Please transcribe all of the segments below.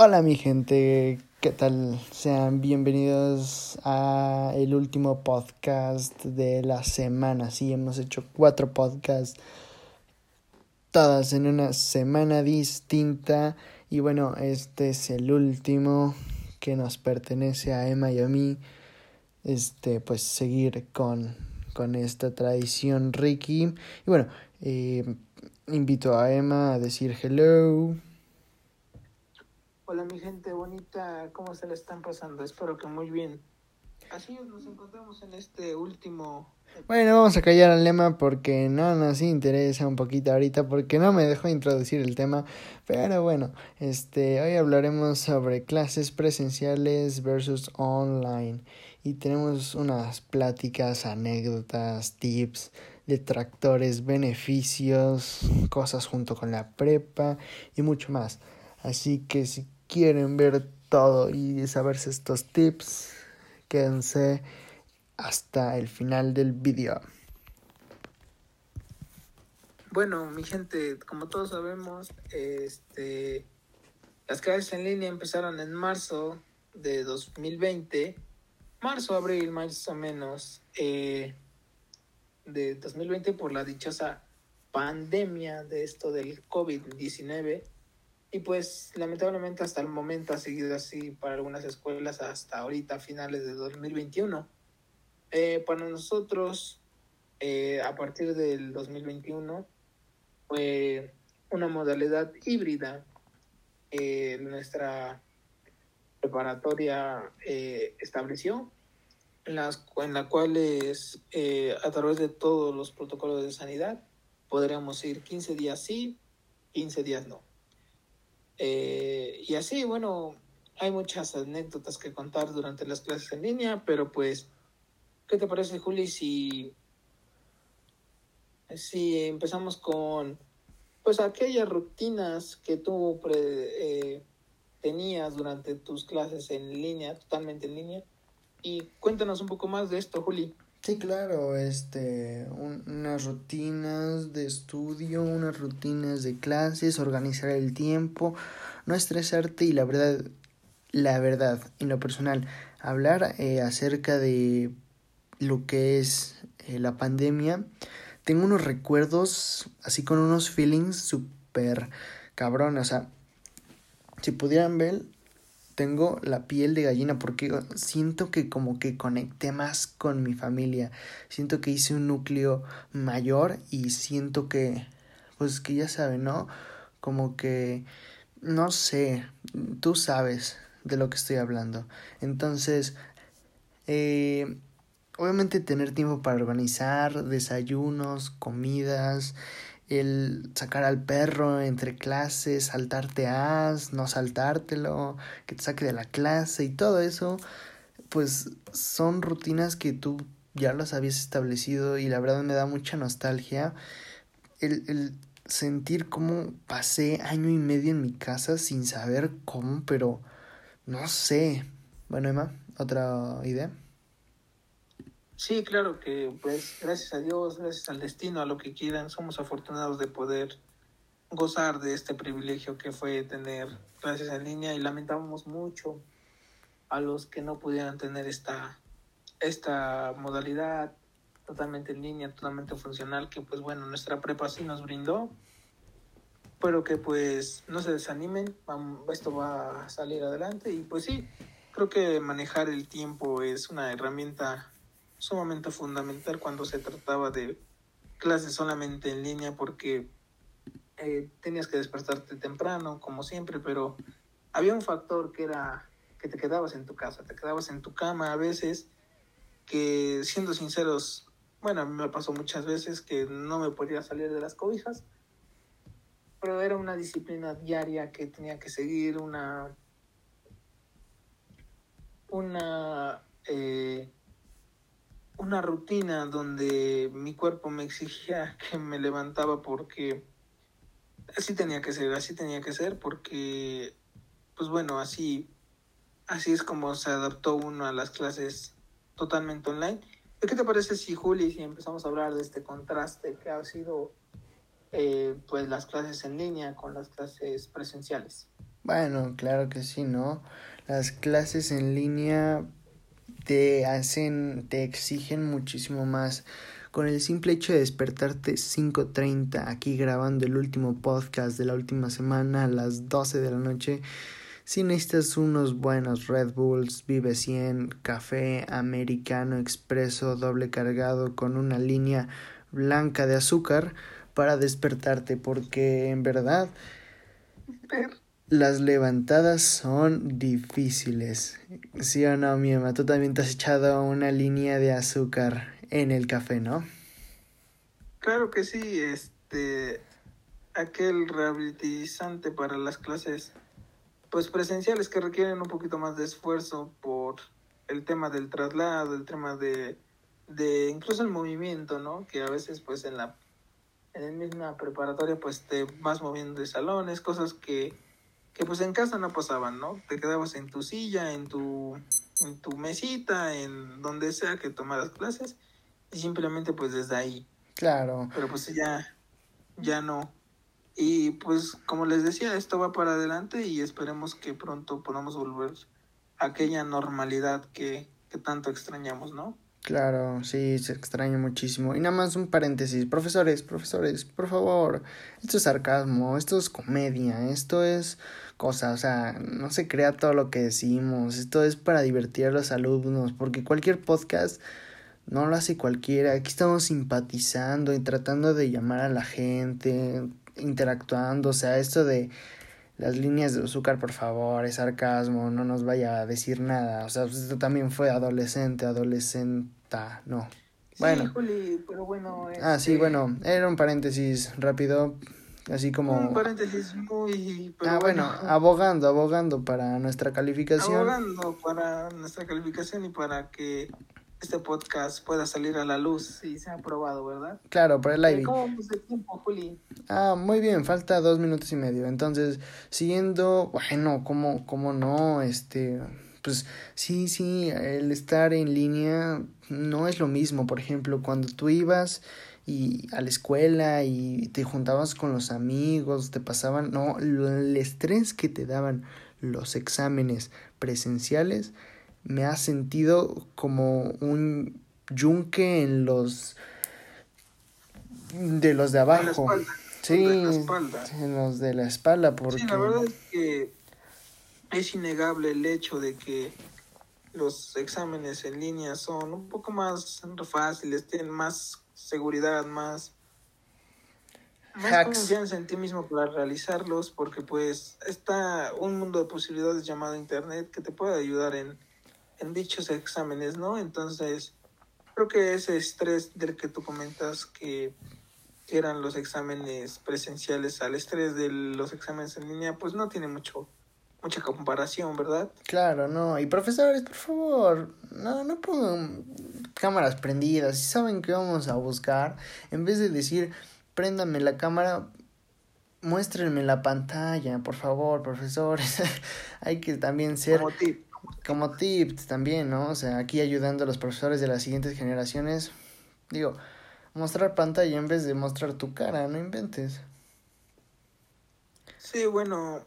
Hola mi gente, ¿qué tal? Sean bienvenidos a el último podcast de la semana. Sí, hemos hecho cuatro podcasts, todas en una semana distinta. Y bueno, este es el último que nos pertenece a Emma y a mí. Este, pues seguir con, con esta tradición Ricky. Y bueno, eh, invito a Emma a decir hello. Hola mi gente bonita, ¿cómo se la están pasando? Espero que muy bien. Así nos encontramos en este último... Bueno, vamos a callar al lema porque no nos interesa un poquito ahorita porque no me dejó introducir el tema. Pero bueno, este, hoy hablaremos sobre clases presenciales versus online. Y tenemos unas pláticas, anécdotas, tips, detractores, beneficios, cosas junto con la prepa y mucho más. Así que si quieren ver todo y saberse estos tips, quédense hasta el final del video. Bueno, mi gente, como todos sabemos, este, las clases en línea empezaron en marzo de 2020, marzo, abril, más o menos, eh, de 2020 por la dichosa pandemia de esto del COVID-19 y pues lamentablemente hasta el momento ha seguido así para algunas escuelas hasta ahorita, finales de 2021. Eh, para nosotros, eh, a partir del 2021, fue una modalidad híbrida. Eh, nuestra preparatoria estableció, en, las, en la cual es, a través de todos los protocolos de sanidad podríamos ir 15 días sí, 15 días no. Eh, y así, bueno, hay muchas anécdotas que contar durante las clases en línea, pero pues, ¿qué te parece, Juli, si, si empezamos con, pues, aquellas rutinas que tú eh, tenías durante tus clases en línea, totalmente en línea? Y cuéntanos un poco más de esto, Juli. Sí, claro, este, unas rutinas de estudio, unas rutinas de clases, organizar el tiempo, no estresarte y la verdad, la verdad, en lo personal, hablar eh, acerca de lo que es eh, la pandemia. Tengo unos recuerdos, así con unos feelings súper cabrón, o sea, si pudieran ver, tengo la piel de gallina porque siento que como que conecté más con mi familia. Siento que hice un núcleo mayor y siento que, pues que ya saben, ¿no? Como que, no sé, tú sabes de lo que estoy hablando. Entonces, eh, obviamente tener tiempo para organizar desayunos, comidas, el sacar al perro entre clases, saltarte as, no saltártelo, que te saque de la clase y todo eso, pues son rutinas que tú ya las habías establecido y la verdad me da mucha nostalgia el, el sentir cómo pasé año y medio en mi casa sin saber cómo, pero no sé. Bueno, Emma, ¿otra idea? Sí, claro que pues gracias a Dios, gracias al destino, a lo que quieran, somos afortunados de poder gozar de este privilegio que fue tener clases en línea y lamentamos mucho a los que no pudieran tener esta, esta modalidad totalmente en línea, totalmente funcional, que pues bueno, nuestra prepa sí nos brindó, pero que pues no se desanimen, esto va a salir adelante y pues sí, creo que manejar el tiempo es una herramienta sumamente fundamental cuando se trataba de clases solamente en línea porque eh, tenías que despertarte temprano, como siempre, pero había un factor que era que te quedabas en tu casa, te quedabas en tu cama a veces, que siendo sinceros, bueno, a mí me pasó muchas veces que no me podía salir de las cobijas, pero era una disciplina diaria que tenía que seguir, una, una eh, una rutina donde mi cuerpo me exigía que me levantaba porque así tenía que ser, así tenía que ser porque pues bueno, así así es como se adaptó uno a las clases totalmente online. ¿Qué te parece si Juli, si empezamos a hablar de este contraste que ha sido eh, pues las clases en línea con las clases presenciales? Bueno, claro que sí, ¿no? Las clases en línea te hacen, te exigen muchísimo más. Con el simple hecho de despertarte 5.30 aquí grabando el último podcast de la última semana a las 12 de la noche, si necesitas unos buenos Red Bulls, Vive 100, café americano expreso doble cargado con una línea blanca de azúcar para despertarte porque en verdad las levantadas son difíciles. ¿Sí o no, mi Emma? Tú también te has echado una línea de azúcar en el café, ¿no? Claro que sí, este aquel rehabilitizante para las clases pues presenciales que requieren un poquito más de esfuerzo por el tema del traslado, el tema de, de incluso el movimiento, ¿no? Que a veces pues en la en la misma preparatoria pues te vas moviendo de salones, cosas que que pues en casa no pasaban, ¿no? Te quedabas en tu silla, en tu, en tu mesita, en donde sea que tomaras clases y simplemente pues desde ahí. Claro. Pero pues ya, ya no. Y pues como les decía, esto va para adelante y esperemos que pronto podamos volver a aquella normalidad que, que tanto extrañamos, ¿no? Claro, sí, se extraña muchísimo. Y nada más un paréntesis, profesores, profesores, por favor, esto es sarcasmo, esto es comedia, esto es cosa, o sea, no se crea todo lo que decimos, esto es para divertir a los alumnos, porque cualquier podcast no lo hace cualquiera, aquí estamos simpatizando y tratando de llamar a la gente, interactuando, o sea, esto de las líneas de azúcar, por favor, es sarcasmo, no nos vaya a decir nada. O sea, pues, esto también fue adolescente, adolescenta, no. Bueno. Sí, Juli, pero bueno. Ah, sí, este, bueno, era un paréntesis rápido, así como... Un paréntesis muy... Pero ah, bueno, abogando, abogando para nuestra calificación. Abogando para nuestra calificación y para que este podcast pueda salir a la luz y sea aprobado, ¿verdad? Claro, por el live. ¿Cómo vamos de tiempo, Juli? Ah, muy bien, falta dos minutos y medio. Entonces, siguiendo, bueno, ¿cómo, cómo no? Este, pues sí, sí, el estar en línea no es lo mismo. Por ejemplo, cuando tú ibas y a la escuela y te juntabas con los amigos, te pasaban, no, el estrés que te daban los exámenes presenciales me ha sentido como un yunque en los de los de abajo. Sí, en los de la espalda porque Sí, la verdad es que es innegable el hecho de que los exámenes en línea son un poco más fáciles, tienen más seguridad, más más confianza en ti mismo para realizarlos porque pues está un mundo de posibilidades llamado internet que te puede ayudar en en dichos exámenes, ¿no? Entonces, creo que ese estrés del que tú comentas que eran los exámenes presenciales al estrés de los exámenes en línea, pues no tiene mucho mucha comparación, ¿verdad? Claro, no. Y profesores, por favor, no, no pongan cámaras prendidas. Si saben que vamos a buscar, en vez de decir, préndame la cámara, muéstrenme la pantalla, por favor, profesores. Hay que también ser como tips también, ¿no? O sea, aquí ayudando a los profesores de las siguientes generaciones. Digo, mostrar pantalla en vez de mostrar tu cara, no inventes. Sí, bueno,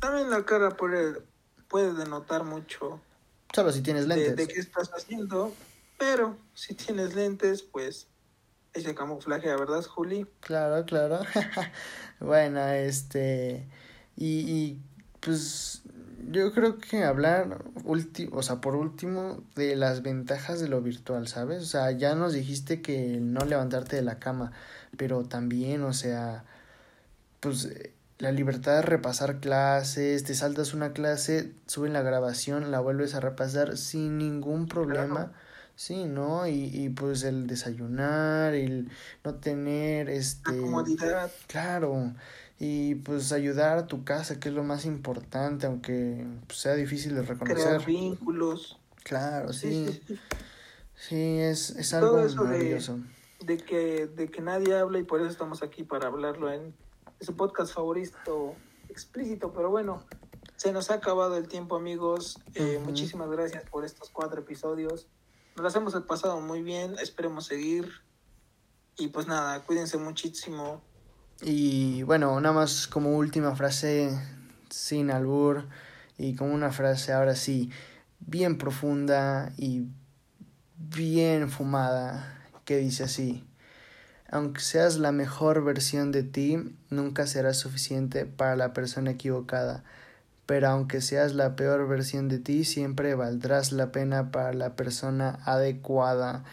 también la cara puede, puede denotar mucho. Solo si tienes lentes. De, qué estás haciendo, pero si tienes lentes, pues ese camuflaje, ¿verdad, Juli? Claro, claro. bueno, este. Y, y pues yo creo que hablar, o sea, por último, de las ventajas de lo virtual, ¿sabes? O sea, ya nos dijiste que no levantarte de la cama, pero también, o sea, pues la libertad de repasar clases, te saltas una clase, suben la grabación, la vuelves a repasar sin ningún problema. Sí, ¿no? Y, y pues el desayunar, el no tener este... La comodidad. Claro y pues ayudar a tu casa, que es lo más importante, aunque pues, sea difícil de reconocer. Crear vínculos. Claro, sí. Sí, es, es algo maravilloso. De, que, de que nadie habla y por eso estamos aquí para hablarlo en ese podcast favorito explícito, pero bueno, se nos ha acabado el tiempo amigos. Eh, muchísimas gracias por estos cuatro episodios. Nos las hemos pasado muy bien, esperemos seguir. Y pues nada, cuídense muchísimo y bueno, nada más como última frase sin albur y con una frase ahora sí bien profunda y bien fumada que dice así. Aunque seas la mejor versión de ti, nunca serás suficiente para la persona equivocada. Pero aunque seas la peor versión de ti, siempre valdrás la pena para la persona adecuada.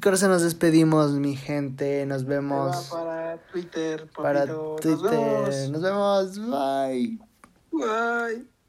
Y con eso nos despedimos, mi gente. Nos vemos. Para Twitter, para papito. Twitter. Nos vemos. Nos vemos. Bye. Bye.